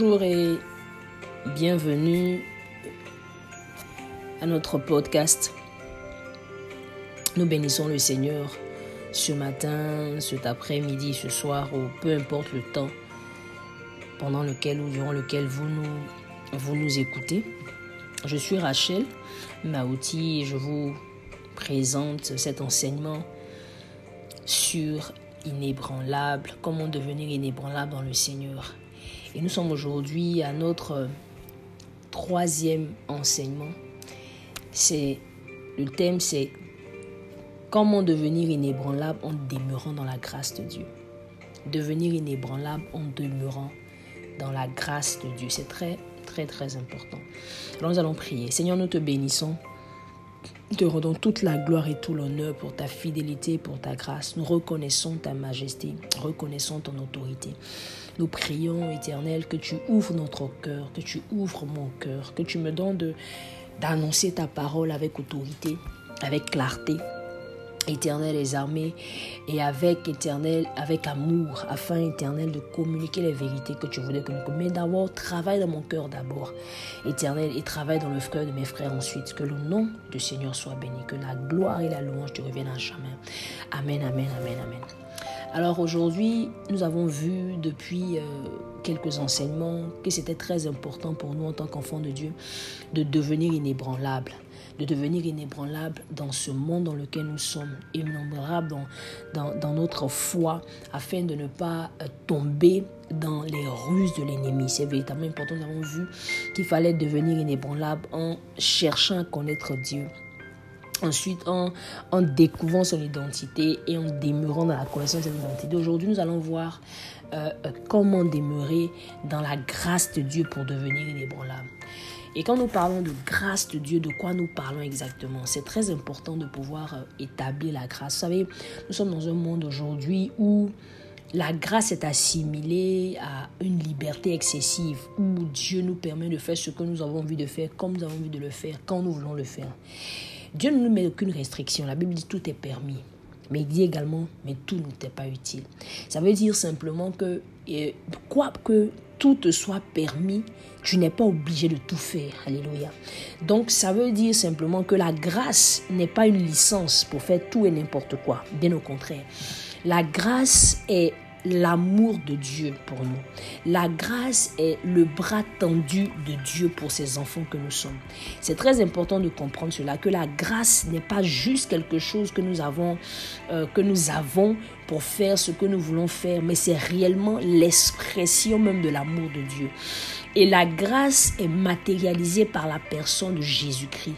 Bonjour et bienvenue à notre podcast. Nous bénissons le Seigneur ce matin, cet après-midi, ce soir, ou peu importe le temps pendant lequel ou durant lequel vous nous, vous nous écoutez. Je suis Rachel Maouti et je vous présente cet enseignement sur inébranlable, comment devenir inébranlable dans le Seigneur. Et nous sommes aujourd'hui à notre troisième enseignement. C'est le thème, c'est comment devenir inébranlable en demeurant dans la grâce de Dieu. Devenir inébranlable en demeurant dans la grâce de Dieu. C'est très, très, très important. Alors nous allons prier. Seigneur, nous te bénissons te rendons toute la gloire et tout l'honneur pour ta fidélité, pour ta grâce. Nous reconnaissons ta majesté, reconnaissons ton autorité. Nous prions, Éternel, que tu ouvres notre cœur, que tu ouvres mon cœur, que tu me donnes d'annoncer ta parole avec autorité, avec clarté, éternel les armées et avec éternel, avec amour, afin éternel de communiquer les vérités que tu voulais que nous Mais d'abord, travaille dans mon cœur d'abord, éternel, et travaille dans le cœur de mes frères ensuite. Que le nom du Seigneur soit béni, que la gloire et la louange te reviennent à jamais. Amen, amen, amen, amen. Alors aujourd'hui, nous avons vu depuis euh, quelques enseignements que c'était très important pour nous en tant qu'enfants de Dieu de devenir inébranlables de devenir inébranlable dans ce monde dans lequel nous sommes, dans, dans notre foi, afin de ne pas euh, tomber dans les ruses de l'ennemi. C'est véritablement important. Nous avons vu qu'il fallait devenir inébranlable en cherchant à connaître Dieu. Ensuite, en, en, découvrant son identité et en demeurant dans la connaissance de son identité. Aujourd'hui, nous allons voir euh, euh, comment demeurer dans la grâce de Dieu pour devenir inébranlable. Et quand nous parlons de grâce de Dieu, de quoi nous parlons exactement? C'est très important de pouvoir euh, établir la grâce. Vous savez, nous sommes dans un monde aujourd'hui où la grâce est assimilée à une liberté excessive, où Dieu nous permet de faire ce que nous avons envie de faire, comme nous avons envie de le faire, quand nous voulons le faire. Dieu ne nous met aucune restriction. La Bible dit tout est permis. Mais il dit également, mais tout n'est pas utile. Ça veut dire simplement que, quoi que tout te soit permis, tu n'es pas obligé de tout faire. Alléluia. Donc ça veut dire simplement que la grâce n'est pas une licence pour faire tout et n'importe quoi. Bien au contraire. La grâce est l'amour de Dieu pour nous. La grâce est le bras tendu de Dieu pour ses enfants que nous sommes. C'est très important de comprendre cela, que la grâce n'est pas juste quelque chose que nous avons, euh, que nous avons pour faire ce que nous voulons faire, mais c'est réellement l'expression même de l'amour de Dieu. Et la grâce est matérialisée par la personne de Jésus-Christ.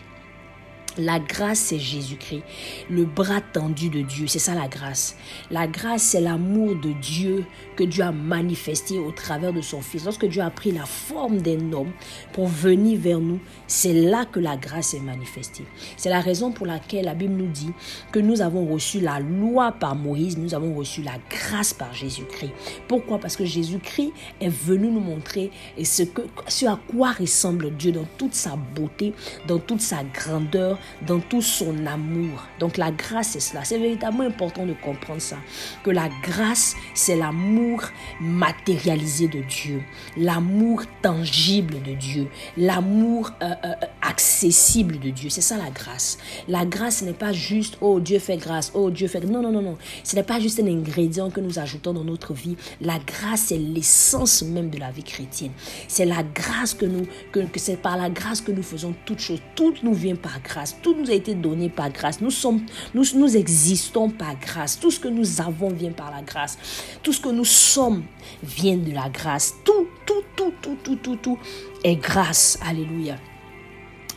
La grâce, c'est Jésus-Christ, le bras tendu de Dieu. C'est ça la grâce. La grâce, c'est l'amour de Dieu que Dieu a manifesté au travers de son Fils. Lorsque Dieu a pris la forme d'un homme pour venir vers nous, c'est là que la grâce est manifestée. C'est la raison pour laquelle la Bible nous dit que nous avons reçu la loi par Moïse, nous avons reçu la grâce par Jésus-Christ. Pourquoi? Parce que Jésus-Christ est venu nous montrer ce, ce à quoi ressemble Dieu dans toute sa beauté, dans toute sa grandeur dans tout son amour. Donc la grâce, c'est cela. C'est véritablement important de comprendre ça. Que la grâce, c'est l'amour matérialisé de Dieu. L'amour tangible de Dieu. L'amour euh, euh, accessible de Dieu. C'est ça la grâce. La grâce n'est pas juste, oh Dieu fait grâce, oh Dieu fait... Non, non, non, non. Ce n'est pas juste un ingrédient que nous ajoutons dans notre vie. La grâce, c'est l'essence même de la vie chrétienne. C'est la grâce que nous, que, que c'est par la grâce que nous faisons toutes choses. Tout nous vient par grâce. Tout nous a été donné par grâce. Nous sommes, nous, nous existons par grâce. Tout ce que nous avons vient par la grâce. Tout ce que nous sommes vient de la grâce. Tout, tout, tout, tout, tout, tout, tout est grâce. Alléluia.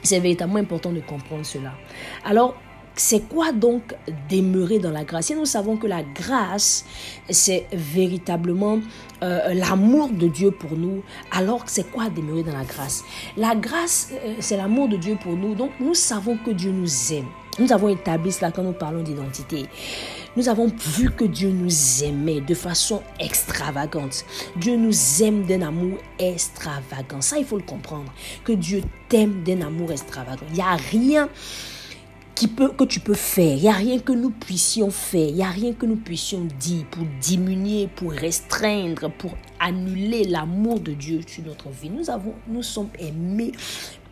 C'est véritablement important de comprendre cela. Alors, c'est quoi donc demeurer dans la grâce? Et nous savons que la grâce, c'est véritablement euh, l'amour de Dieu pour nous. Alors, c'est quoi demeurer dans la grâce? La grâce, euh, c'est l'amour de Dieu pour nous. Donc, nous savons que Dieu nous aime. Nous avons établi cela quand nous parlons d'identité. Nous avons vu que Dieu nous aimait de façon extravagante. Dieu nous aime d'un amour extravagant. Ça, il faut le comprendre. Que Dieu t'aime d'un amour extravagant. Il n'y a rien que tu peux faire. Il n'y a rien que nous puissions faire. Il n'y a rien que nous puissions dire pour diminuer, pour restreindre, pour annuler l'amour de Dieu sur notre vie. Nous avons, nous sommes aimés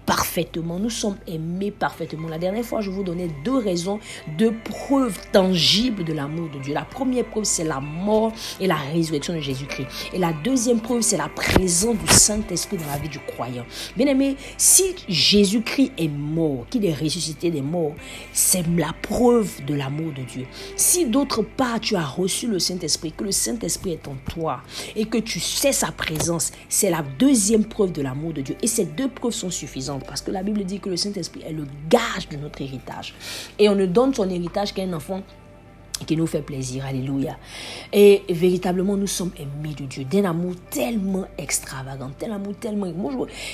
parfaitement. Nous sommes aimés parfaitement. La dernière fois, je vous donnais deux raisons, deux preuves tangibles de l'amour de Dieu. La première preuve, c'est la mort et la résurrection de Jésus-Christ. Et la deuxième preuve, c'est la présence du Saint-Esprit dans la vie du croyant. Bien aimé, si Jésus-Christ est mort, qu'il est ressuscité des morts, c'est la preuve de l'amour de Dieu. Si d'autre part, tu as reçu le Saint-Esprit, que le Saint-Esprit est en toi et que tu sais sa présence, c'est la deuxième preuve de l'amour de Dieu. Et ces deux preuves sont suffisantes parce que la Bible dit que le Saint-Esprit est le gage de notre héritage. Et on ne donne son héritage qu'à un enfant qui nous fait plaisir. Alléluia. Et véritablement, nous sommes aimés de Dieu, d'un amour tellement extravagant, tel amour tellement...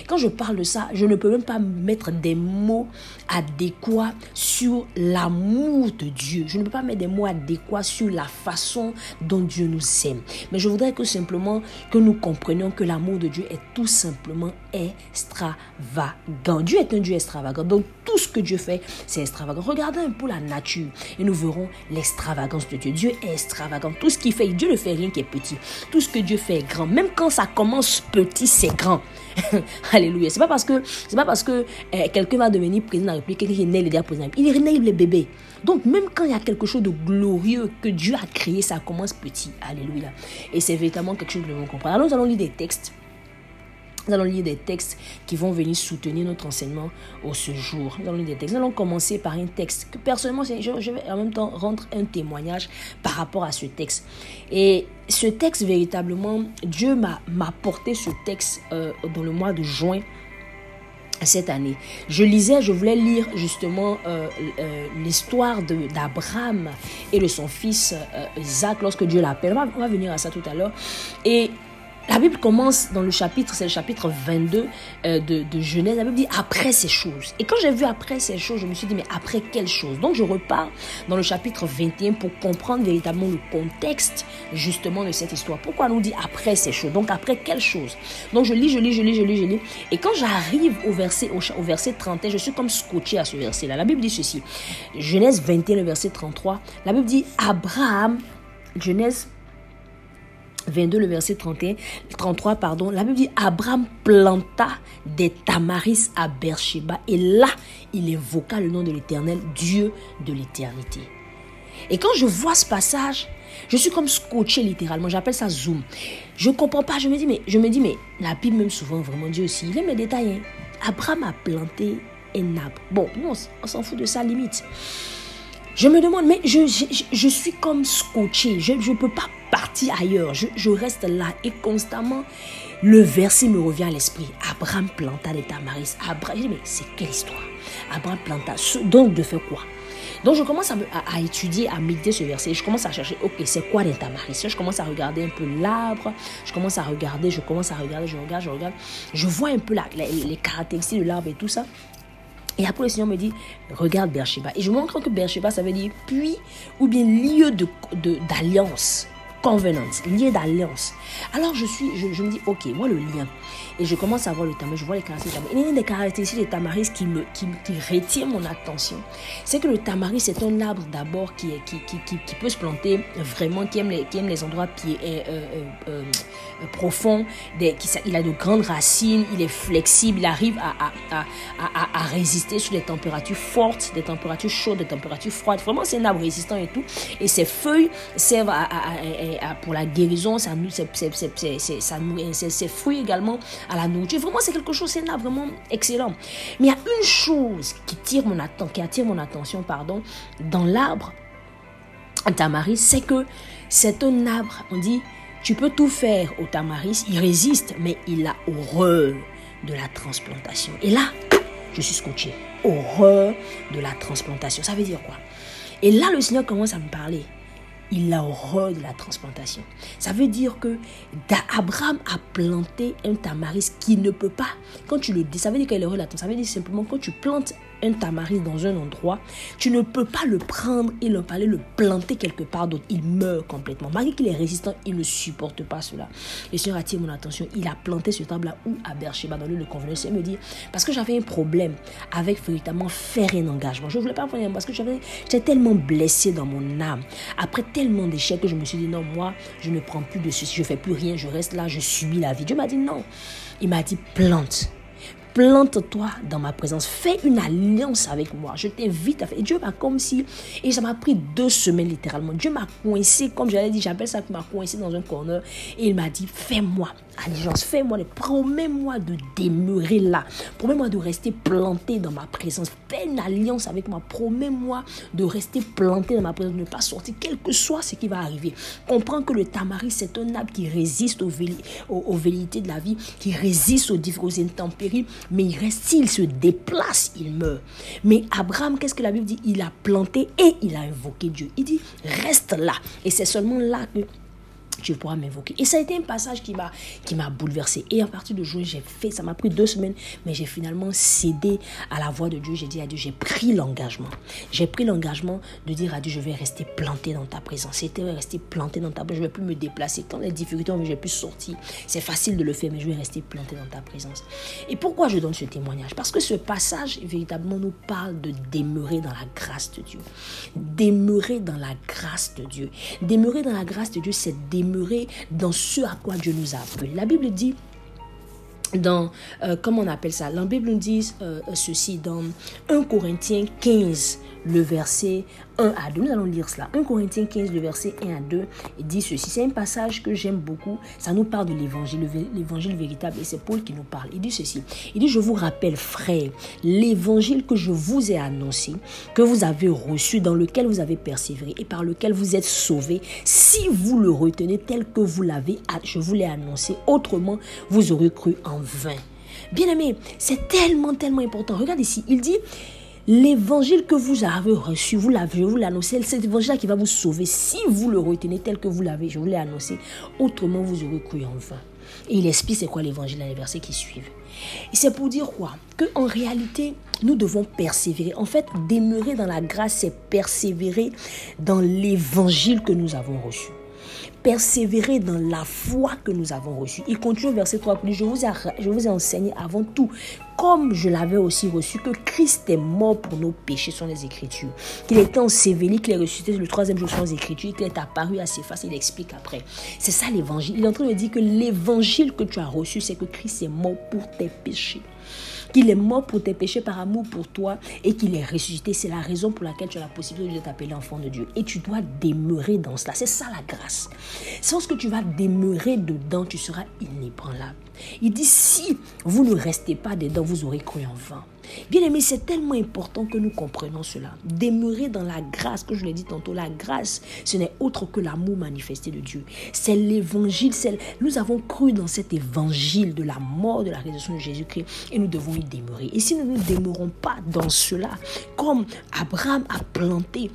quand je parle de ça, je ne peux même pas mettre des mots adéquats sur l'amour de Dieu. Je ne peux pas mettre des mots adéquats sur la façon dont Dieu nous aime. Mais je voudrais que simplement que nous comprenions que l'amour de Dieu est tout simplement extravagant. Dieu est un Dieu extravagant. Donc, tout ce que Dieu fait, c'est extravagant. Regardez un peu la nature et nous verrons l'extravagance de Dieu. Dieu est extravagant. Tout ce qu'il fait, Dieu ne fait rien qui est petit. Tout ce que Dieu fait est grand. Même quand ça commence petit, c'est grand. Alléluia. C'est pas parce que c'est pas parce que euh, quelqu'un va devenir président de la République qu'il est né le président. Il est né le bébé. Donc même quand il y a quelque chose de glorieux que Dieu a créé, ça commence petit. Alléluia. Et c'est véritablement quelque chose que nous devons comprendre. Alors nous allons lire des textes nous allons lire des textes qui vont venir soutenir notre enseignement au ce jour. Nous allons lire des textes. Nous allons commencer par un texte que personnellement, je, vais en même temps rendre un témoignage par rapport à ce texte. Et ce texte, véritablement, Dieu m'a porté ce texte euh, dans le mois de juin cette année. Je lisais, je voulais lire justement euh, euh, l'histoire d'Abraham et de son fils Isaac lorsque Dieu l'appelle. On, va venir à ça tout à l'heure. Et la Bible commence dans le chapitre, c'est le chapitre 22 euh, de, Genèse. La Bible dit après ces choses. Et quand j'ai vu après ces choses, je me suis dit, mais après quelles choses? Donc je repars dans le chapitre 21 pour comprendre véritablement le contexte justement de cette histoire. Pourquoi on nous dit après ces choses? Donc après quelles choses? Donc je lis, je lis, je lis, je lis, je lis. Et quand j'arrive au verset, au, verset 31, je suis comme scotché à ce verset-là. La Bible dit ceci. Genèse 21, le verset 33. La Bible dit Abraham, Genèse 22, le verset 31, 33, pardon, la Bible dit Abraham planta des tamaris à Beersheba et là, il évoqua le nom de l'Éternel, Dieu de l'éternité. Et quand je vois ce passage, je suis comme scotché littéralement, j'appelle ça zoom. Je comprends pas, je me dis mais je me dis mais la Bible même souvent vraiment Dieu aussi, il aime les détails. Hein. Abraham a planté un arbre. Bon, nous on s'en fout de ça limite. Je me demande, mais je, suis comme scotché. Je ne peux pas partir ailleurs. Je, reste là et constamment, le verset me revient à l'esprit. Abraham planta des tamaris. Abraham, mais c'est quelle histoire? Abraham planta. Donc, de faire quoi? Donc je commence à, à, étudier, à méditer ce verset. Je commence à chercher, ok, c'est quoi les tamaris Je commence à regarder un peu l'arbre. Je commence à regarder, je commence à regarder, je regarde, je regarde. Je vois un peu la, les caractéristiques de l'arbre et tout ça. Et après, le Seigneur me dit, regarde Beersheba. Et je me rends compte que Beersheba, ça veut dire puits ou bien lieu d'alliance. Covenant, lié d'alliance. Alors je suis, je, me dis, ok, moi le lien. Et je commence à voir le tamaris, je vois les caractéristiques. A une des caractéristiques du tamaris qui me qui, retient mon attention. C'est que le tamaris c'est un arbre d'abord qui, qui, qui, qui, peut se planter vraiment, qui aime les, qui aime les endroits pieds, euh, euh, euh, profonds. Qui, il a de grandes racines, il est flexible, il arrive à, à, résister sur des températures fortes, des températures chaudes, des températures froides. Vraiment, c'est un arbre résistant et tout. Et ses feuilles servent à pour la guérison, ça nous, c'est, c'est, fruits également à la nourriture. Vraiment, c'est quelque chose, c'est là vraiment excellent. Mais il y a une chose qui attire mon attention, pardon, dans l'arbre tamaris, c'est que c'est un arbre, on dit, tu peux tout faire au tamaris, il résiste, mais il a horreur de la transplantation. Et là, je suis scotché. Horreur de la transplantation. Ça veut dire quoi? Et là, le Seigneur commence à me parler il a horreur de la transplantation. Ça veut dire que Abraham a planté un tamaris qui ne peut pas, quand tu le dis, ça veut dire qu'il a horreur de la transplantation. Ça veut dire simplement quand tu plantes un tamaris dans un endroit, tu ne peux pas le prendre et le aller le planter quelque part d'autre. Il meurt complètement. Malgré qu'il est résistant, il ne supporte pas cela. Le Seigneur attire mon attention. Il a planté ce table là où à Bercheba, dans le convenu. Le Seigneur me dit, parce que j'avais un problème avec véritablement faire un engagement. Je ne voulais pas faire parce que j'étais tellement blessé dans mon âme. Après tellement d'échecs que je me suis dit, non, moi, je ne prends plus de ceci, je fais plus rien, je reste là, je subis la vie. Dieu m'a dit non. Il m'a dit, plante plante-toi dans ma présence. Fais une alliance avec moi. Je t'invite à faire. Et Dieu m'a comme si. Et ça m'a pris deux semaines littéralement. Dieu m'a coincé, comme j'allais dire, j'appelle ça, m'a coincé dans un corner. Et il m'a dit Fais-moi alliance. Fais-moi, promets-moi de demeurer là. Promets-moi de rester planté dans ma présence. Fais une alliance avec moi. Promets-moi de rester planté dans ma présence, de ne pas sortir, quel que soit ce qui va arriver. Comprends que le tamaris, c'est un arbre qui résiste aux, aux, velléités de la vie, qui résiste aux différentes intempéries, mais il reste, s'il se déplace, il meurt. Mais Abraham, qu'est-ce que la Bible dit? Il a planté et il a invoqué Dieu. Il dit, reste là. Et c'est seulement là que tu pourras m'invoquer. Et ça a été un passage qui m'a qui m'a bouleversé. Et à partir de juin, j'ai fait, ça m'a pris deux semaines, mais j'ai finalement cédé à la voix de Dieu. J'ai dit à Dieu, j'ai pris l'engagement. J'ai pris l'engagement de dire à Dieu, je vais rester planté dans ta présence. C'était rester planté dans ta présence. Je ne vais plus me déplacer. Quand les difficultés ont j'ai pu sortir. C'est facile de le faire, mais je vais rester planté dans ta présence. Et pourquoi je donne ce témoignage? Parce que ce passage, véritablement, nous parle de demeurer dans la grâce de Dieu. Demeurer dans la grâce de Dieu. Demeurer dans la grâce de Dieu, c'est demeurer dans ce à quoi Dieu nous a appelés. La Bible dit dans, euh, comment on appelle ça? La Bible nous dit euh, ceci dans 1 Corinthiens 15, le verset 1 à 2. Nous allons lire cela. 1 Corinthiens 15, le verset 1 à 2, il dit ceci. C'est un passage que j'aime beaucoup. Ça nous parle de l'évangile, l'évangile véritable. Et c'est Paul qui nous parle. Il dit ceci. Il dit, je vous rappelle, frères, l'évangile que je vous ai annoncé, que vous avez reçu, dans lequel vous avez persévéré et par lequel vous êtes sauvés, si vous le retenez tel que vous l'avez, je vous l'ai annoncé. Autrement, vous aurez cru en vain. Bien aimé, c'est tellement, tellement important. Regarde ici, il dit, L'évangile que vous avez reçu, vous l'avez, vous l'annoncez, c'est cet évangile-là qui va vous sauver. Si vous le retenez tel que vous l'avez, je vous l'ai annoncé, autrement vous aurez cru en vain. Et il explique c'est quoi l'évangile dans les versets qui suivent. Et c'est pour dire quoi? Que en réalité, nous devons persévérer. En fait, demeurer dans la grâce, c'est persévérer dans l'évangile que nous avons reçu persévérer dans la foi que nous avons reçue. Il continue verset 3, je vous, ai, je vous ai enseigné avant tout, comme je l'avais aussi reçu, que Christ est mort pour nos péchés sont les Écritures, qu'il était enseveli, qu'il est ressuscité le troisième jour sont les Écritures, qu'il est apparu à ses faces, il explique après. C'est ça l'évangile. Il est en train de dire que l'évangile que tu as reçu, c'est que Christ est mort pour tes péchés qu'il est mort pour tes péchés par amour pour toi et qu'il est ressuscité. C'est la raison pour laquelle tu as la possibilité de t'appeler enfant de Dieu. Et tu dois demeurer dans cela. C'est ça la grâce. Sans que tu vas demeurer dedans, tu seras inébranlable. Il dit, si vous ne restez pas dedans, vous aurez cru en vain. Bien aimé, c'est tellement important que nous comprenions cela. Demeurer dans la grâce, que je l'ai dit tantôt, la grâce, ce n'est autre que l'amour manifesté de Dieu. C'est l'évangile. Nous avons cru dans cet évangile de la mort, de la résurrection de Jésus-Christ et nous devons y demeurer. Et si nous ne demeurons pas dans cela, comme Abraham a planté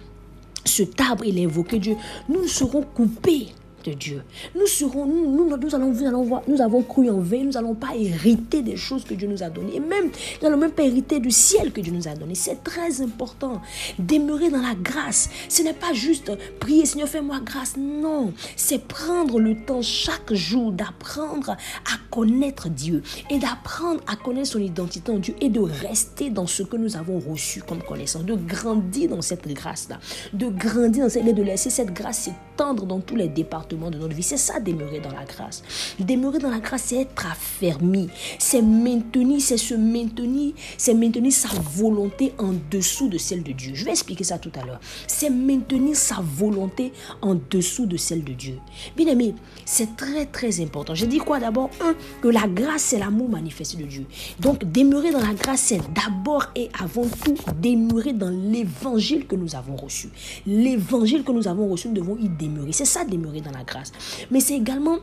ce arbre, il a invoqué Dieu, nous serons coupés de Dieu. Nous serons, nous, nous, allons, nous, allons voir, nous avons cru en vain, nous n'allons pas hériter des choses que Dieu nous a données. Et même, nous n'allons même pas hériter du ciel que Dieu nous a donné. C'est très important. Demeurer dans la grâce. Ce n'est pas juste prier, Seigneur, fais-moi grâce. Non, c'est prendre le temps chaque jour d'apprendre à connaître Dieu et d'apprendre à connaître son identité en Dieu et de rester dans ce que nous avons reçu comme connaissance, de grandir dans cette grâce-là, de grandir dans cette, de laisser cette grâce dans tous les départements de notre vie. C'est ça, demeurer dans la grâce. Demeurer dans la grâce, c'est être affermi. C'est maintenir, c'est se maintenir, c'est maintenir sa volonté en dessous de celle de Dieu. Je vais expliquer ça tout à l'heure. C'est maintenir sa volonté en dessous de celle de Dieu. Bien aimé, c'est très très important. Je dis quoi d'abord? Un, que la grâce, c'est l'amour manifesté de Dieu. Donc, demeurer dans la grâce, c'est d'abord et avant tout demeurer dans l'évangile que nous avons reçu. L'évangile que nous avons reçu, nous devons y demeurer. C'est ça, demeurer dans la grâce. Mais c'est également,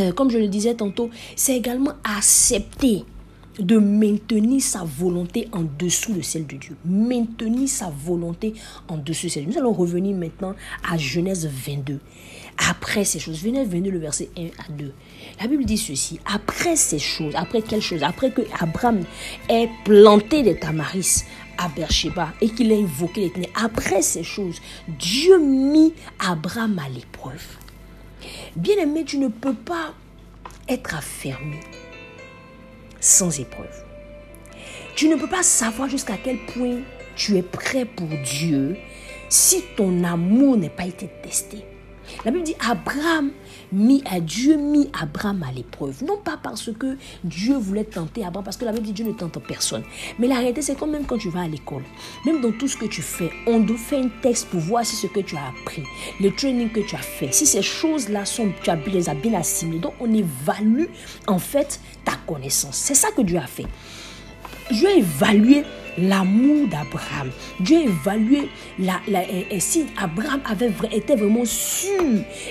euh, comme je le disais tantôt, c'est également accepter de maintenir sa volonté en dessous de celle de Dieu. Maintenir sa volonté en dessous de celle de Dieu. Nous allons revenir maintenant à Genèse 22. Après ces choses, Genèse 22, le verset 1 à 2. La Bible dit ceci, après ces choses, après quelles choses? Après que Abraham ait planté des tamaris à Beersheba et qu'il ait invoqué l'éternel, après ces choses, Dieu mit Abraham à l'épreuve. Bien aimé, tu ne peux pas être affermi sans épreuve. Tu ne peux pas savoir jusqu'à quel point tu es prêt pour Dieu si ton amour n'a pas été testé. La Bible dit Abraham mis à Dieu mis Abraham à l'épreuve. Non pas parce que Dieu voulait tenter Abraham, parce que la Bible dit Dieu ne tente personne. Mais la réalité, c'est quand même quand tu vas à l'école, même dans tout ce que tu fais, on doit faire un texte pour voir si ce que tu as appris, le training que tu as fait, si ces choses-là sont, tu as, les as bien assimilées. Donc on évalue en fait ta connaissance. C'est ça que Dieu a fait. Dieu a évalué l'amour d'Abraham. Dieu a évalué la, et, si Abraham avait, était vraiment sûr,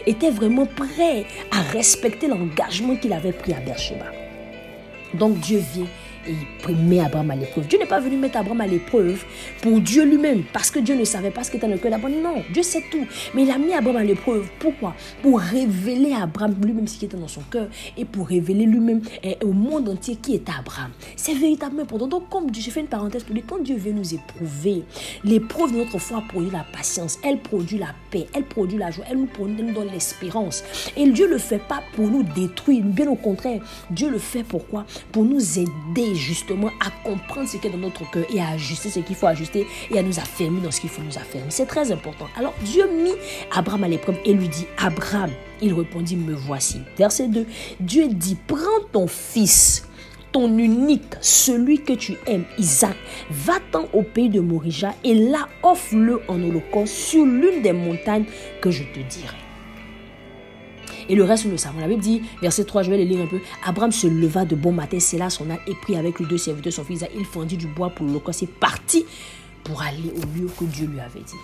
était vraiment prêt à respecter l'engagement qu'il avait pris à Beersheba. Donc Dieu vient il met Abraham à l'épreuve. Dieu n'est pas venu mettre Abraham à l'épreuve pour Dieu lui-même, parce que Dieu ne savait pas ce qui était dans le cœur d'Abraham. Non, Dieu sait tout. Mais il a mis Abraham à l'épreuve. Pourquoi? Pour révéler à Abraham lui-même ce qui était dans son cœur et pour révéler lui-même eh, au monde entier qui était Abraham. C'est véritablement important. Donc, comme je fais une parenthèse pour dire, quand Dieu veut nous éprouver, l'épreuve de notre foi produit la patience, elle produit la paix, elle produit la joie, elle nous, produit, elle nous donne l'espérance. Et Dieu ne le fait pas pour nous détruire, bien au contraire, Dieu le fait pourquoi? Pour nous aider justement à comprendre ce qui est dans notre cœur et à ajuster ce qu'il faut ajuster et à nous affermir dans ce qu'il faut nous affermir. C'est très important. Alors Dieu mit Abraham à l'épreuve et lui dit, Abraham, il répondit, me voici. Verset 2, Dieu dit, prends ton fils ton unique, celui que tu aimes, Isaac, va-t'en au pays de Morija et là offre-le en holocauste sur l'une des montagnes que je te dirai. Et le reste, nous le savons. La Bible dit, verset 3, je vais le lire un peu. Abraham se leva de bon matin, c'est là son âne et prit avec lui deux serviteurs, son fils. Il fendit du bois pour le C'est parti pour aller au lieu que Dieu lui avait dit.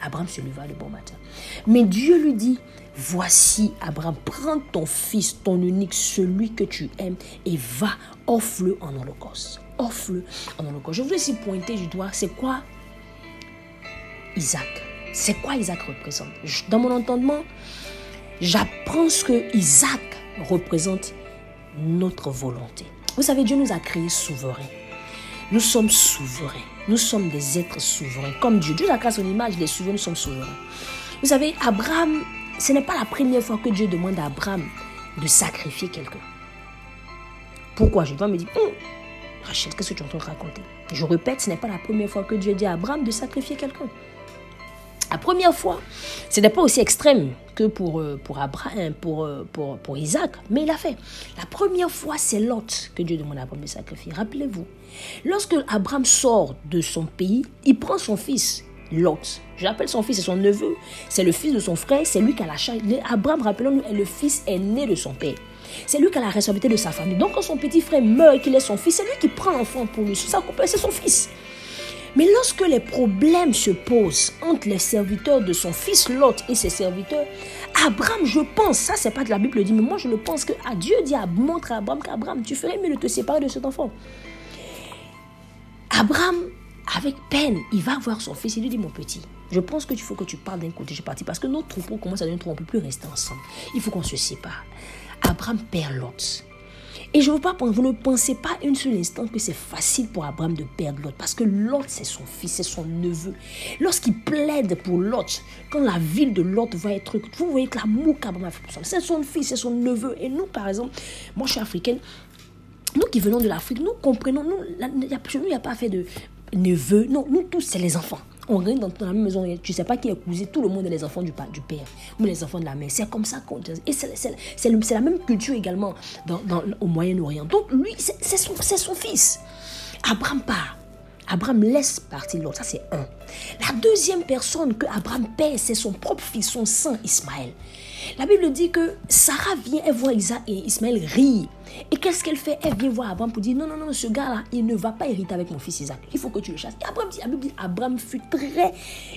Abraham se leva de bon matin. Mais Dieu lui dit, voici Abraham, prends ton fils, ton unique, celui que tu aimes, et va, offre-le en holocauste. Offre-le en holocauste. Je voudrais ici pointer du doigt, c'est quoi Isaac? C'est quoi Isaac représente? Dans mon entendement, j'apprends ce que Isaac représente notre volonté. Vous savez, Dieu nous a créés souverains. Nous sommes souverains. Nous sommes des êtres souverains. Comme Dieu. Dieu a créé son image, les souverains, nous sommes souverains. Vous savez, Abraham, ce n'est pas la première fois que Dieu demande à Abraham de sacrifier quelqu'un. Pourquoi? Je dois me dire, hum, Rachel, qu'est-ce que tu es en train de raconter? Je répète, ce n'est pas la première fois que Dieu dit à Abraham de sacrifier quelqu'un. La première fois, ce n'est pas aussi extrême que pour, euh, pour Abraham, pour, euh, pour, pour Isaac, mais il a fait. La première fois, c'est Lot que Dieu demande à Abraham de sacrifier. Rappelez-vous, lorsque Abraham sort de son pays, il prend son fils, Lot. J'appelle son fils, c'est son neveu, c'est le fils de son frère, c'est lui qui a la charge. Abraham, rappelons-nous, le fils aîné de son père. C'est lui qui a la responsabilité de sa famille. Donc quand son petit frère meurt et qu'il est son fils, c'est lui qui prend l'enfant pour lui. C'est son fils. Mais lorsque les problèmes se posent entre les serviteurs de son fils Lot et ses serviteurs, Abraham, je pense, ça c'est pas de la Bible le dit, mais moi je le pense que à Dieu dit à montre à Abraham qu'Abraham, tu ferais mieux de te séparer de cet enfant. Abraham, avec peine, il va voir son fils, il lui dit mon petit, je pense que tu faut que tu parles d'un côté, je parti parce que notre troupeau commence à devenir trop, on peut plus rester ensemble. Il faut qu'on se sépare. Abraham perd Lot. Et je veux pas, vous ne pensez pas une seule instant que c'est facile pour Abraham de perdre Lot, parce que Lot, c'est son fils, c'est son neveu. Lorsqu'il plaide pour Lot, quand la ville de Lot va être... Vous voyez que l'amour qu'Abraham a fait pour c'est son fils, c'est son neveu. Et nous, par exemple, moi je suis africaine, nous qui venons de l'Afrique, nous comprenons, nous, il n'y a, a pas fait de neveu, non, nous tous, c'est les enfants on rentre dans la même maison, tu ne sais pas qui est épousé, tout le monde est les enfants du, père ou les enfants de la mère. C'est comme ça qu'on. Et c'est la même culture également dans, au Moyen-Orient. Donc lui, c'est son, son fils. Abraham part. Abraham laisse partir l'autre. Ça, c'est un. La deuxième personne que Abraham perd, c'est son propre fils, son sang, Ismaël. La Bible dit que Sarah vient, elle voit Isaac et Ismaël rire. Et qu'est-ce qu'elle fait? Elle vient voir Abraham pour dire non, non, non, ce gars-là, il ne va pas hériter avec mon fils Isaac. Il faut que tu le chasses. Et Abraham dit, la Bible dit, Abraham fut très,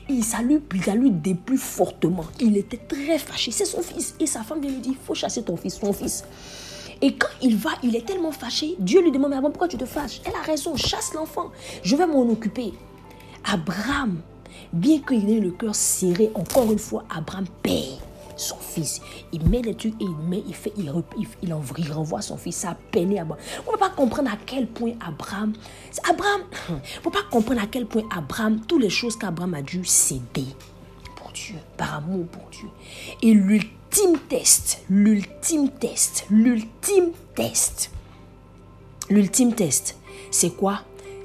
il salue, ça lui déplut fortement. Il était très fâché. C'est son fils. Et sa femme vient lui dire, il faut chasser ton fils, son fils. Et quand il va, il est tellement fâché. Dieu lui demande, mais avant, pourquoi tu te fâches? Elle a raison, chasse l'enfant. Je vais m'en occuper. Abraham, bien qu'il ait le cœur serré, encore une fois, Abraham paie son fils. Il met les trucs et il met, il fait, il, il, il, renvoie son fils. Ça a peiné Abraham. On ne peut pas comprendre à quel point Abraham, Abraham, on ne peut pas comprendre à quel point Abraham, toutes les choses qu'Abraham a dû céder pour Dieu, par amour pour Dieu. Et l'ultime test, l'ultime test, l'ultime test, l'ultime test, c'est quoi?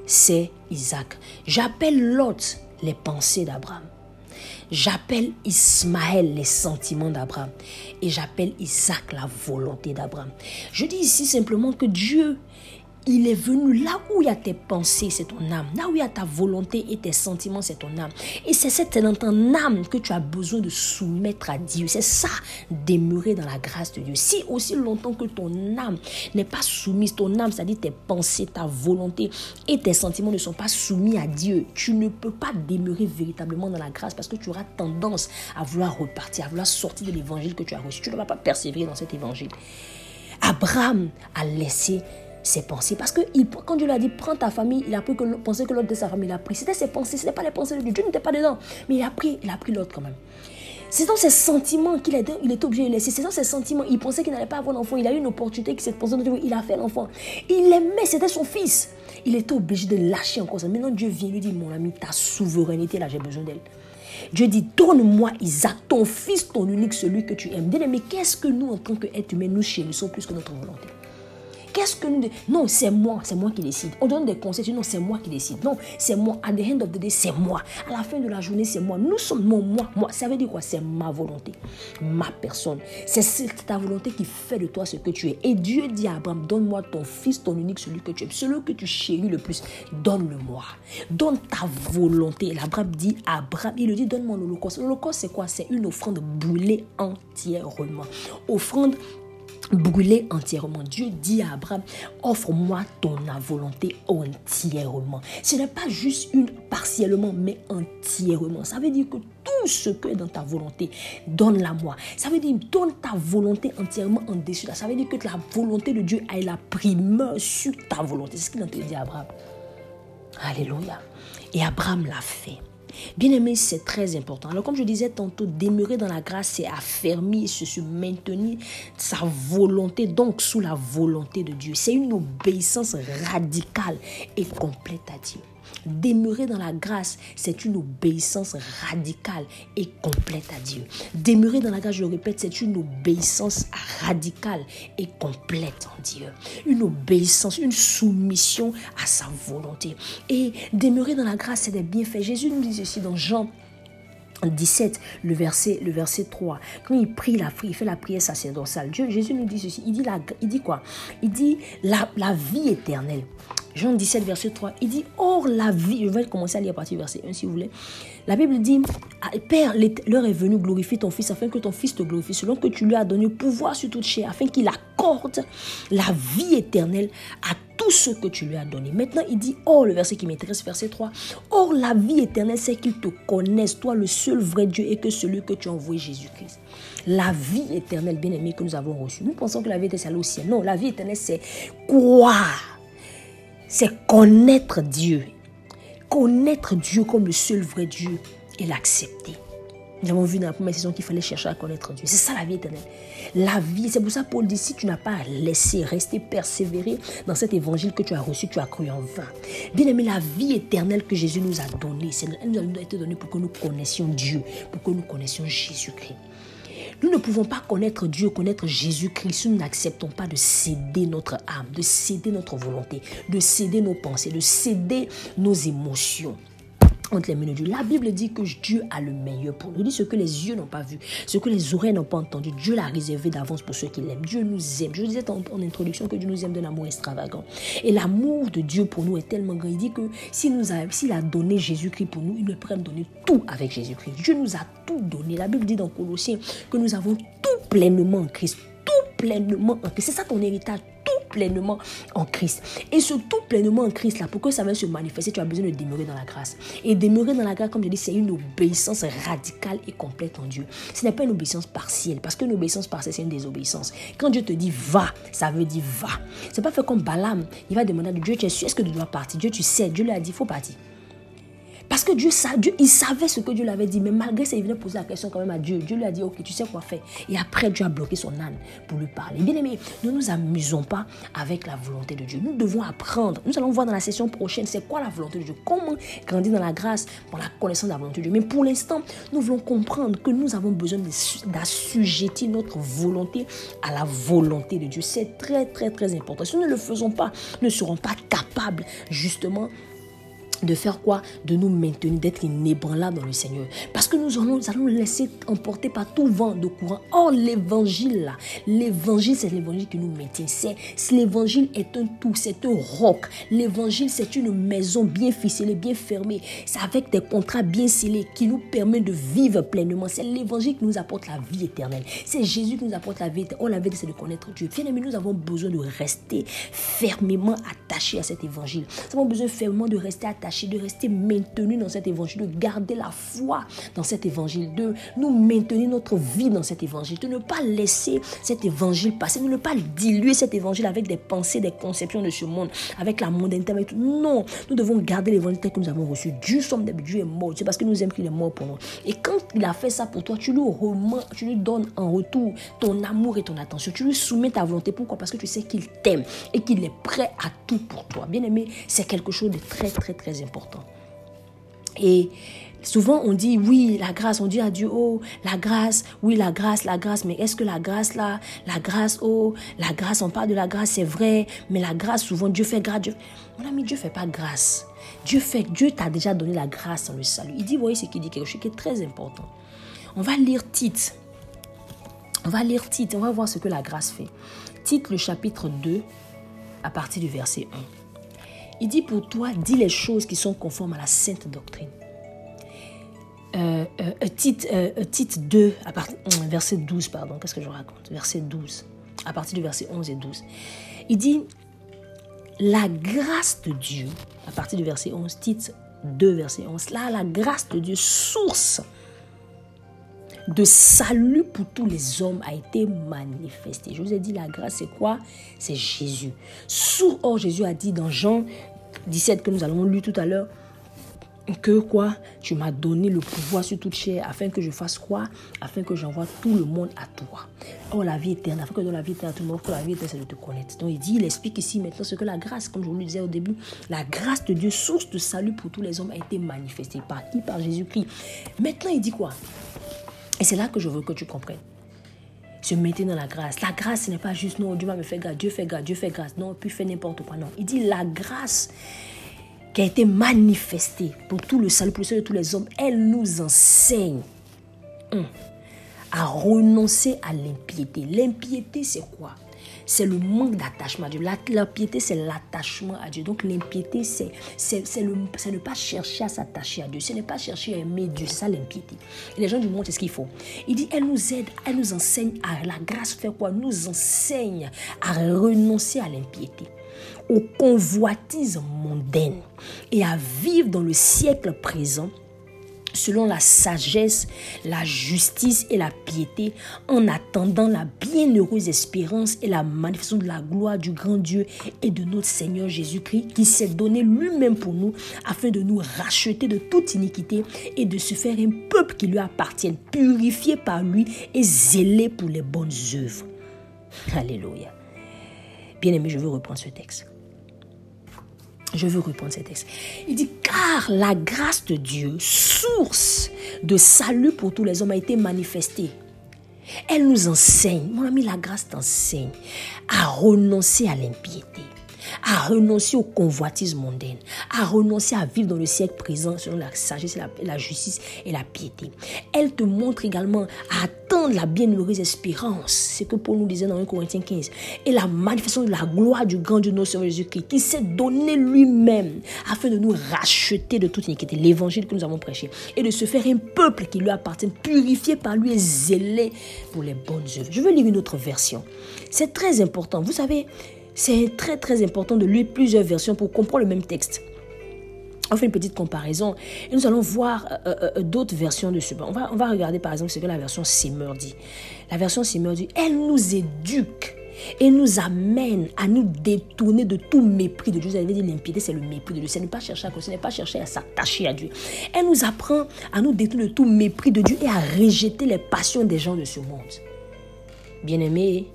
C'est Isaac. J'appelle l'autre les pensées d'Abraham. J'appelle Ismaël les sentiments d'Abraham et j'appelle Isaac la volonté d'Abraham. Je dis ici simplement que Dieu il est venu là où il y a tes pensées, c'est ton âme. Là où il y a ta volonté et tes sentiments, c'est ton âme. Et c'est dans ton âme que tu as besoin de soumettre à Dieu. C'est ça, demeurer dans la grâce de Dieu. Si aussi longtemps que ton âme n'est pas soumise, ton âme, c'est-à-dire tes pensées, ta volonté et tes sentiments ne sont pas soumis à Dieu, tu ne peux pas demeurer véritablement dans la grâce parce que tu auras tendance à vouloir repartir, à vouloir sortir de l'évangile que tu as reçu. Tu ne vas pas persévérer dans cet évangile. Abraham a laissé ses pensées. Parce que quand Dieu lui a dit, prends ta famille, il a pris que pensait que l'autre de sa famille l'a pris. C'était ses pensées, ce n'était pas les pensées de Dieu. Dieu n'était pas dedans. Mais il a pris, il a pris l'autre quand même. C'est dans ses sentiments qu'il est, il est obligé de laisser. C'est dans ses sentiments. Il pensait qu'il n'allait pas avoir d'enfant. Il a eu une opportunité qui s'est posée. Il a fait l'enfant. Il l'aimait, c'était son fils. Il était obligé de lâcher encore ça. Maintenant, Dieu vient lui dire, mon ami, ta souveraineté, là, j'ai besoin d'elle. Dieu dit, donne-moi Isaac, ton fils, ton unique, celui que tu aimes. Bien mais qu'est-ce que nous, en tant qu'êtres humains, nous chérissons plus que notre volonté? Qu'est-ce que nous... Non, c'est moi, c'est moi qui décide. On donne des conseils, non, c'est moi qui décide. Non, c'est moi. À the end of the day, c'est moi. À la fin de la journée, c'est moi. Nous sommes mon moi. Moi, ça veut dire quoi? C'est ma volonté, ma personne. C'est ta volonté qui fait de toi ce que tu es. Et Dieu dit à Abraham, donne-moi ton fils, ton unique, celui que tu aimes, celui que tu chéris le plus. Donne-le-moi. Donne ta volonté. Et Abraham dit, Abraham, il lui dit, donne-moi l'holocauste. L'holocauste, c'est quoi? C'est une offrande brûlée entièrement. Offrande brûler entièrement. Dieu dit à Abraham, offre-moi ton volonté entièrement. Ce n'est pas juste une partiellement, mais entièrement. Ça veut dire que tout ce que est dans ta volonté, donne-la moi. Ça veut dire, donne ta volonté entièrement en dessus. Ça veut dire que la volonté de Dieu a la primeur sur ta volonté. C'est ce qu'il a dit à Abraham. Alléluia. Et Abraham l'a fait. Bien aimé, c'est très important. Alors, comme je disais tantôt, demeurer dans la grâce, c'est affermir, se maintenir sa volonté, donc sous la volonté de Dieu. C'est une obéissance radicale et complète à Dieu. Demeurer dans la grâce, c'est une obéissance radicale et complète à Dieu. Demeurer dans la grâce, je le répète, c'est une obéissance radicale et complète en Dieu. Une obéissance, une soumission à sa volonté. Et demeurer dans la grâce, c'est des bienfaits. Jésus nous dit ceci dans Jean 17, le verset, le verset 3. Quand il prie la, il fait la prière sacerdotale, Dieu, Jésus nous dit ceci. Il dit, la, il dit quoi? Il dit la, la vie éternelle. Jean 17, verset 3, il dit, Or la vie, je vais commencer à lire à partir du verset 1 si vous voulez. La Bible dit, ah, Père, l'heure est venue, glorifie ton Fils, afin que ton Fils te glorifie, selon que tu lui as donné pouvoir sur toute chair, afin qu'il accorde la vie éternelle à tout ce que tu lui as donné. Maintenant, il dit, Or, le verset qui m'intéresse, verset 3, Or la vie éternelle, c'est qu'il te connaisse, toi le seul vrai Dieu, et que celui que tu as envoyé, Jésus-Christ. La vie éternelle, bien aimée, que nous avons reçue. Nous pensons que la vie éternelle, c'est au ciel. Non, la vie éternelle, c'est croire c'est connaître Dieu. Connaître Dieu comme le seul vrai Dieu et l'accepter. Nous avons vu dans la première saison qu'il fallait chercher à connaître Dieu. C'est ça la vie éternelle. La vie, c'est pour ça Paul dit, si tu n'as pas laissé rester persévérer dans cet évangile que tu as reçu, tu as cru en vain. Bien aimé, la vie éternelle que Jésus nous a donnée, elle nous a été donnée pour que nous connaissions Dieu, pour que nous connaissions Jésus-Christ. Nous ne pouvons pas connaître Dieu, connaître Jésus-Christ si nous n'acceptons pas de céder notre âme, de céder notre volonté, de céder nos pensées, de céder nos émotions entre les mains de Dieu. La Bible dit que Dieu a le meilleur pour nous. Il dit ce que les yeux n'ont pas vu, ce que les oreilles n'ont pas entendu. Dieu l'a réservé d'avance pour ceux qui l'aiment. Dieu nous aime. Je disais en, en, introduction que Dieu nous aime d'un amour extravagant. Et l'amour de Dieu pour nous est tellement grand. Il dit que s'il nous a, a donné Jésus-Christ pour nous, il prêt à donner tout avec Jésus-Christ. Dieu nous a tout donné. La Bible dit dans Colossiens que nous avons tout pleinement en Christ. Tout pleinement en Christ. C'est ça ton héritage. Tout pleinement en Christ. Et ce tout pleinement en Christ, là, pour que ça va se manifester, tu as besoin de demeurer dans la grâce. Et demeurer dans la grâce, comme je dis, c'est une obéissance radicale et complète en Dieu. Ce n'est pas une obéissance partielle, parce que l'obéissance partielle, c'est une désobéissance. Quand Dieu te dit va, ça veut dire va. C'est pas fait comme Balaam. Il va demander à Dieu, tu es sûr, est-ce que tu dois partir? Dieu, tu sais, Dieu lui a dit, il faut partir. Parce que Dieu, Dieu, il savait ce que Dieu lui avait dit, mais malgré ça, il venait poser la question quand même à Dieu. Dieu lui a dit, ok, tu sais quoi faire. Et après, Dieu a bloqué son âne pour lui parler. Bien aimé, ne nous amusons pas avec la volonté de Dieu. Nous devons apprendre. Nous allons voir dans la session prochaine, c'est quoi la volonté de Dieu? Comment grandir dans la grâce, dans la connaissance de la volonté de Dieu? Mais pour l'instant, nous voulons comprendre que nous avons besoin d'assujettir notre volonté à la volonté de Dieu. C'est très, très, très important. Si nous ne le faisons pas, nous ne serons pas capables, justement, de faire quoi De nous maintenir, d'être inébranlables dans le Seigneur. Parce que nous allons, nous allons laisser emporter par tout vent de courant. Or, l'évangile, là, l'évangile, c'est l'évangile qui nous maintient. C'est, l'évangile est un tout, c'est un roc. L'évangile, c'est une maison bien ficelée, bien fermée. C'est avec des contrats bien scellés qui nous permet de vivre pleinement. C'est l'évangile qui nous apporte la vie éternelle. C'est Jésus qui nous apporte la vie éternelle. Oh, la vie, c'est de connaître Dieu. Bien aimé, nous avons besoin de rester fermement attachés à cet évangile. Nous avons besoin fermement de rester attachés de rester maintenu dans cet évangile, de garder la foi dans cet évangile, de nous maintenir notre vie dans cet évangile, de ne pas laisser cet évangile passer, de ne pas diluer cet évangile avec des pensées, des conceptions de ce monde, avec la mondanité, avec. Non, nous devons garder l'évangile tel que nous avons reçu. Dieu, sommes Dieu est mort. C'est parce que nous aimons qu'il est mort pour nous. Et quand il a fait ça pour toi, tu lui, remets, tu lui donnes en retour ton amour et ton attention. Tu lui soumets ta volonté. Pourquoi? Parce que tu sais qu'il t'aime et qu'il est prêt à tout pour toi. Bien aimé, c'est quelque chose de très, très, très important. Et souvent on dit oui, la grâce, on dit à Dieu, oh, la grâce, oui, la grâce, la grâce, mais est-ce que la grâce là, la grâce, oh, la grâce, on parle de la grâce, c'est vrai, mais la grâce, souvent Dieu fait grâce. Dieu... Mon ami, Dieu fait pas grâce. Dieu fait, Dieu t'a déjà donné la grâce dans le salut. Il dit, voyez ce qu'il dit, quelque chose qui est très important. On va lire Tite. On va lire Tite, on va voir ce que la grâce fait. Tite, le chapitre 2, à partir du verset 1. Il dit pour toi, dis les choses qui sont conformes à la sainte doctrine. Euh, euh, euh titre, euh, 2, à partir, verset 12, pardon, qu'est-ce que je raconte? Verset 12, à partir du verset 11 et 12. Il dit, la grâce de Dieu, à partir du verset 11, titre 2, verset 11, là, la grâce de Dieu, source de salut pour tous les hommes a été manifestée. Je vous ai dit, la grâce, c'est quoi? C'est Jésus. Sous, or, Jésus a dit dans Jean 17 que nous allons lire tout à l'heure, que quoi? Tu m'as donné le pouvoir sur toute chair afin que je fasse quoi? Afin que j'envoie tout le monde à toi. Oh, la vie éternelle, afin que dans la vie éternelle, tout le monde, que la vie éternelle, c'est de te connaître. Donc, il dit, il explique ici maintenant ce que la grâce, comme je vous le disais au début, la grâce de Dieu, source de salut pour tous les hommes, a été manifestée. Par qui? Par Jésus-Christ. Maintenant, il dit quoi? Et c'est là que je veux que tu comprennes se mettre dans la grâce. La grâce, ce n'est pas juste non, Dieu me faire grâce, Dieu fait grâce, Dieu fait grâce. Non, puis fait n'importe quoi. Non. Il dit la grâce qui a été manifestée pour tout le salut, pour le salut de tous les hommes, elle nous enseigne à renoncer à l'impiété. L'impiété, c'est quoi? C'est le manque d'attachement à Dieu. L'impiété, c'est l'attachement à Dieu. Donc l'impiété, c'est, c'est, c'est, ne pas chercher à s'attacher à Dieu. Ce n'est pas chercher à aimer Dieu. C'est ça l'impiété. Et les gens du monde, c'est ce qu'il faut. Il dit, elle nous aide, elle nous enseigne à la grâce fait quoi? Nous enseigne à renoncer à l'impiété aux convoitises mondaines et à vivre dans le siècle présent selon la sagesse, la justice et la piété, en attendant la bienheureuse espérance et la manifestation de la gloire du grand Dieu et de notre Seigneur Jésus-Christ, qui s'est donné lui-même pour nous, afin de nous racheter de toute iniquité et de se faire un peuple qui lui appartienne, purifié par lui et zélé pour les bonnes œuvres. Alléluia. Bien aimé, je veux reprendre ce texte. Je veux reprendre ce texte. Il dit, car la grâce de Dieu, source de salut pour tous les hommes, a été manifestée. Elle nous enseigne, mon ami, la grâce t'enseigne à renoncer à l'impiété à renoncer aux convoitises mondaines, à renoncer à vivre dans le siècle présent selon la sagesse, la, justice et la piété. Elle te montre également à attendre la bienheureuse espérance, c'est que Paul nous disait dans 1 Corinthiens 15, et la manifestation de la gloire du grand Dieu notre Seigneur Jésus-Christ, qui s'est donné lui-même afin de nous racheter de toute iniquité, l'évangile que nous avons prêché, et de se faire un peuple qui lui appartient, purifié par lui et zélé pour les bonnes œuvres. Je veux lire une autre version. C'est très important. Vous savez, C'est très très important de lire plusieurs versions pour comprendre le même texte. On fait une petite comparaison et nous allons voir euh, euh, euh, d'autres versions de ce On va, on va regarder par exemple ce que la version Simmer dit. La version Simmer dit, elle nous éduque et nous amène à nous détourner de tout mépris de Dieu. Vous avez dit l'impiété, c'est le mépris de Dieu. Ce n'est pas chercher à ce n'est pas chercher à s'attacher à Dieu. Elle nous apprend à nous détourner de tout mépris de Dieu et à rejeter les passions des gens de ce monde. Bien-aimé,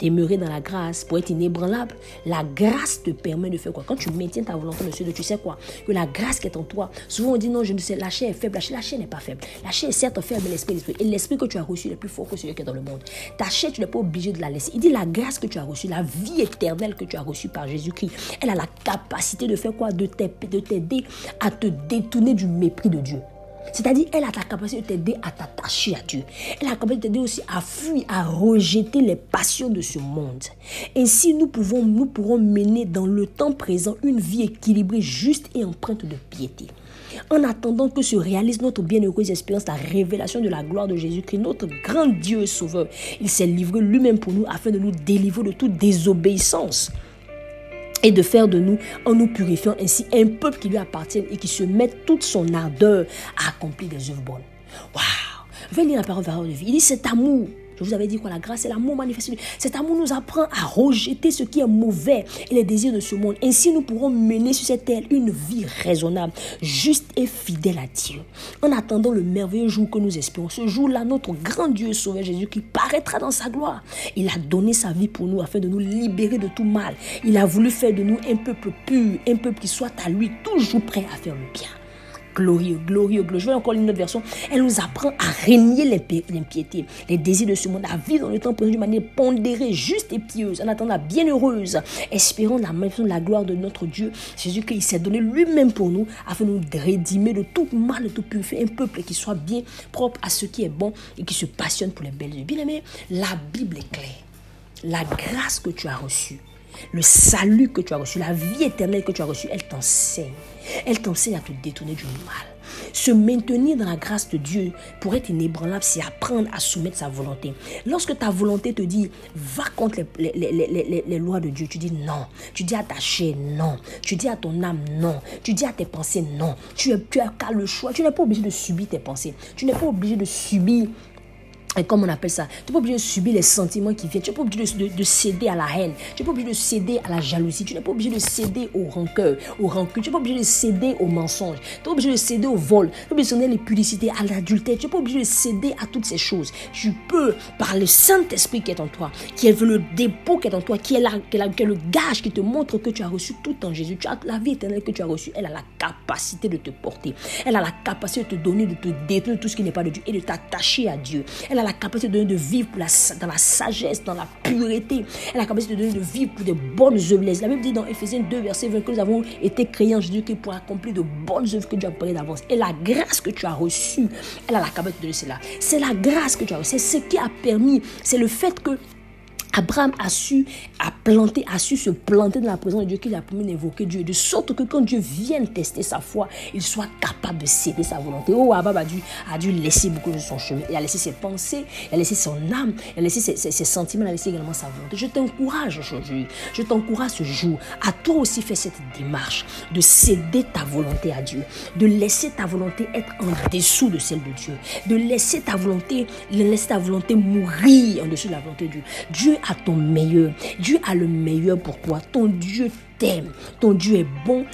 demeurer dans la grâce pour être inébranlable, la grâce te permet de faire quoi? Quand tu maintiens ta volonté, monsieur, tu sais quoi? Que la grâce qui est en toi, souvent on dit non, je ne sais, la chair est faible, la chair, n'est pas faible. La chair est certes faible, mais l'esprit est Et l'esprit que tu as reçu est plus fort que celui qui est dans le monde. Ta chair, tu n'es pas obligé de la laisser. Il dit la grâce que tu as reçue, la vie éternelle que tu as reçue par Jésus-Christ, elle a la capacité de faire quoi? De t'aider à te détourner du mépris de Dieu. C'est-à-dire, elle a la capacité de t'aider à t'attacher à Dieu. Elle a la capacité de t'aider aussi à fuir, à rejeter les passions de ce monde. Ainsi, nous, pouvons, nous pourrons mener dans le temps présent une vie équilibrée, juste et empreinte de piété. En attendant que se réalise notre bienheureuse espérance, la révélation de la gloire de Jésus-Christ, notre grand Dieu Sauveur, il s'est livré lui-même pour nous afin de nous délivrer de toute désobéissance et de faire de nous, en nous purifiant ainsi, un peuple qui lui appartient et qui se met toute son ardeur à accomplir des œuvres bonnes. Waouh! Venez lire la parole de vie. Il dit cet amour je vous avais dit quoi La grâce et l'amour manifesté. Cet amour nous apprend à rejeter ce qui est mauvais et les désirs de ce monde. Ainsi, nous pourrons mener sur cette terre une vie raisonnable, juste et fidèle à Dieu. En attendant le merveilleux jour que nous espérons, ce jour-là, notre grand Dieu Sauveur Jésus qui paraîtra dans sa gloire. Il a donné sa vie pour nous afin de nous libérer de tout mal. Il a voulu faire de nous un peuple pur, un peuple qui soit à lui, toujours prêt à faire le bien glorieux, glorieux, glorieux. Je vais encore une autre version. Elle nous apprend à régner l'impiété, les désirs de ce monde, à vivre dans le temps présent d'une manière pondérée, juste et pieuse, en attendant la bienheureuse, espérant la de la gloire de notre Dieu. Jésus qu'il s'est donné lui-même pour nous, afin de nous rédimer de tout mal, de tout purifier, un peuple qui soit bien propre à ce qui est bon et qui se passionne pour les belles œuvres. Bien aimé, la Bible est claire. La grâce que tu as reçue, le salut que tu as reçu, la vie éternelle que tu as reçue, elle t'enseigne. Elle t'enseigne à te détourner du mal. Se maintenir dans la grâce de Dieu pour être inébranlable, c'est apprendre à soumettre sa volonté. Lorsque ta volonté te dit va contre les, lois de Dieu, tu dis non. Tu dis à ta chair non. Tu dis à ton âme non. Tu dis à tes pensées non. Tu, tu as le choix. Tu n'es pas obligé de subir tes pensées. Tu n'es pas obligé de subir comme on appelle ça, tu n'es pas obligé de subir les sentiments qui viennent. Tu n'es pas obligé de, céder à la haine. Tu n'es pas obligé de céder à la jalousie. Tu n'es pas obligé de céder au rancœur, au rancune. Tu n'es pas obligé de céder au mensonge. Tu n'es pas obligé de céder au vol. Tu n'es pas obligé de céder à l'impunicité, à l'adultère. Tu n'es pas obligé de céder à toutes ces choses. Tu peux, par le Saint-Esprit qui est en toi, qui est le dépôt qui est en toi, qui est, le gage qui te montre que tu as reçu tout en Jésus. Tu as la vie éternelle que tu as reçue. Elle a la capacité de te porter. Elle a la capacité de te donner, de te détruire tout ce qui n'est pas de Dieu et de t'attacher à Dieu. La capacité de, vivre dans la sagesse, dans la pureté. Elle a la capacité de, de vivre pour de bonnes œuvres. La Bible dit dans Ephésiens 2, verset 20 que nous avons été créés en Jésus pour accomplir de bonnes œuvres que Dieu a préparées d'avance. Et la grâce que tu as reçue, elle a la capacité de donner cela. C'est la grâce que tu as reçue. C'est ce qui a permis. C'est le fait que Abraham a su, a planté, a su se planter dans la présence de Dieu qu'il a permis d'invoquer Dieu, de sorte que quand Dieu vienne tester sa foi, il soit capable de céder sa volonté. Oh, Abraham a dû, laisser beaucoup de son chemin. Il a laissé ses pensées, il a laissé son âme, il a laissé ses, sentiments, il a laissé également sa volonté. Je t'encourage aujourd'hui, je t'encourage ce jour à toi aussi faire cette démarche de céder ta volonté à Dieu, de laisser ta volonté être en dessous de celle de Dieu, de laisser ta volonté, laisser ta volonté mourir en dessous de la volonté de Dieu. Dieu a ton meilleur. Dieu a le meilleur pour toi. Ton Dieu t'aime. Ton Dieu est bon.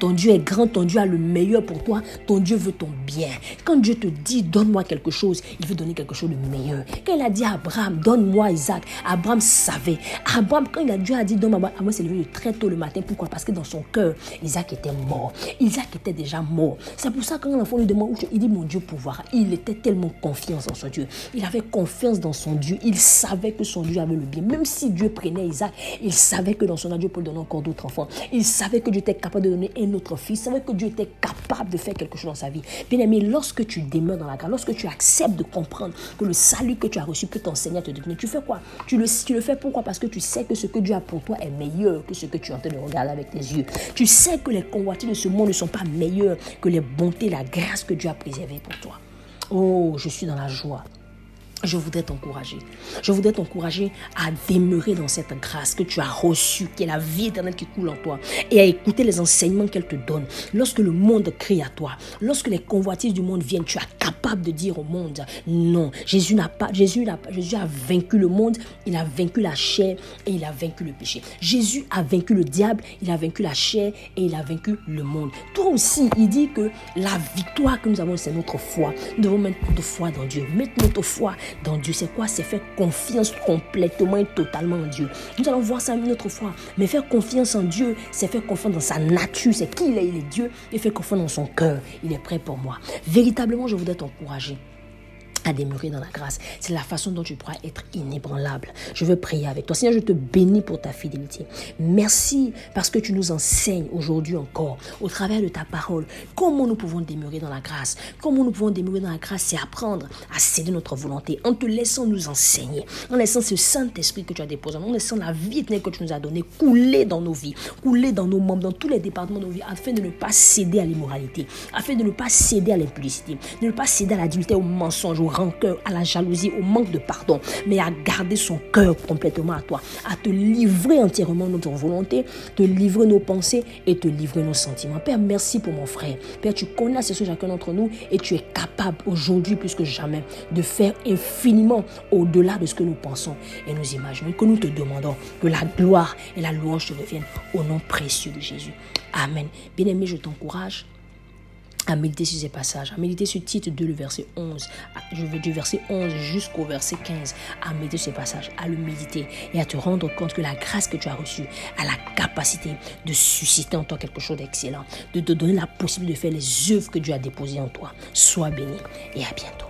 Ton Dieu est grand, ton Dieu a le meilleur pour toi, ton Dieu veut ton bien. Quand Dieu te dit donne-moi quelque chose, il veut donner quelque chose de meilleur. Quand il a dit à Abraham donne-moi Isaac, Abraham savait. Abraham, quand il a, Dieu a dit donne-moi, Abraham s'est levé très tôt le matin. Pourquoi? Parce que dans son cœur, Isaac était mort. Isaac était déjà mort. C'est pour ça que quand l'enfant lui demande, il dit mon Dieu pouvoir. Il était tellement confiance en son Dieu. Il avait confiance dans son Dieu. Il savait que son Dieu avait le bien. Même si Dieu prenait Isaac, il savait que dans son Dieu pouvait donner encore d'autres enfants. Il savait que Dieu était capable de donner un autre fils, savait que Dieu était capable de faire quelque chose dans sa vie. Bien aimé, lorsque tu demeures dans la grâce, lorsque tu acceptes de comprendre que le salut que tu as reçu peut t'enseigner à te devenir, tu fais quoi? Tu le, tu le fais pourquoi? Parce que tu sais que ce que Dieu a pour toi est meilleur que ce que tu es en train de regarder avec tes yeux. Tu sais que les convoitises de ce monde ne sont pas meilleures que les bontés, la grâce que Dieu a préservées pour toi. Oh, je suis dans la joie. Je voudrais t'encourager. Je voudrais t'encourager à demeurer dans cette grâce que tu as reçue, qui est la vie éternelle qui coule en toi, et à écouter les enseignements qu'elle te donne. Lorsque le monde crie à toi, lorsque les convoitises du monde viennent, tu es capable de dire au monde, non, Jésus n'a pas, Jésus, a, Jésus a vaincu le monde, il a vaincu la chair et il a vaincu le péché. Jésus a vaincu le diable, il a vaincu la chair et il a vaincu le monde. Toi aussi, il dit que la victoire que nous avons, c'est notre foi. Nous devons mettre notre foi dans Dieu, mettre notre foi dans Dieu. C'est quoi? C'est faire confiance complètement et totalement en Dieu. Nous allons voir ça une autre fois. Mais faire confiance en Dieu, c'est faire confiance dans sa nature. C'est qui il est, il est Dieu. Et faire confiance dans son cœur. Il est prêt pour moi. Véritablement, je voudrais t'encourager à demeurer dans la grâce. C'est la façon dont tu pourras être inébranlable. Je veux prier avec toi. Seigneur, je te bénis pour ta fidélité. Merci parce que tu nous enseignes aujourd'hui encore, au travers de ta parole, comment nous pouvons demeurer dans la grâce. Comment nous pouvons demeurer dans la grâce, c'est apprendre à céder notre volonté en te laissant nous enseigner, en laissant ce Saint-Esprit que tu as déposé, en laissant la vie que tu nous as donnée couler dans nos vies, couler dans nos membres, dans tous les départements de nos vies, afin de ne pas céder à l'immoralité, afin de ne pas céder à l'impudicité, de ne pas céder à l'adultère, au mensonge, au à la jalousie, au manque de pardon, mais à garder son cœur complètement à toi, à te livrer entièrement notre volonté, te livrer nos pensées et te livrer nos sentiments. Père, merci pour mon frère. Père, tu connais ce chacun d'entre nous et tu es capable aujourd'hui plus que jamais de faire infiniment au-delà de ce que nous pensons et nous imaginons, que nous te demandons que la gloire et la louange te reviennent au nom précieux de Jésus. Amen. Bien-aimé, je t'encourage à méditer sur ces passages, à méditer sur titre 2, le verset 11, je veux du verset 11 jusqu'au verset 15, à méditer ces passages, à le méditer et à te rendre compte que la grâce que tu as reçue a la capacité de susciter en toi quelque chose d'excellent, de te donner la possibilité de faire les œuvres que Dieu a déposées en toi. Sois béni et à bientôt.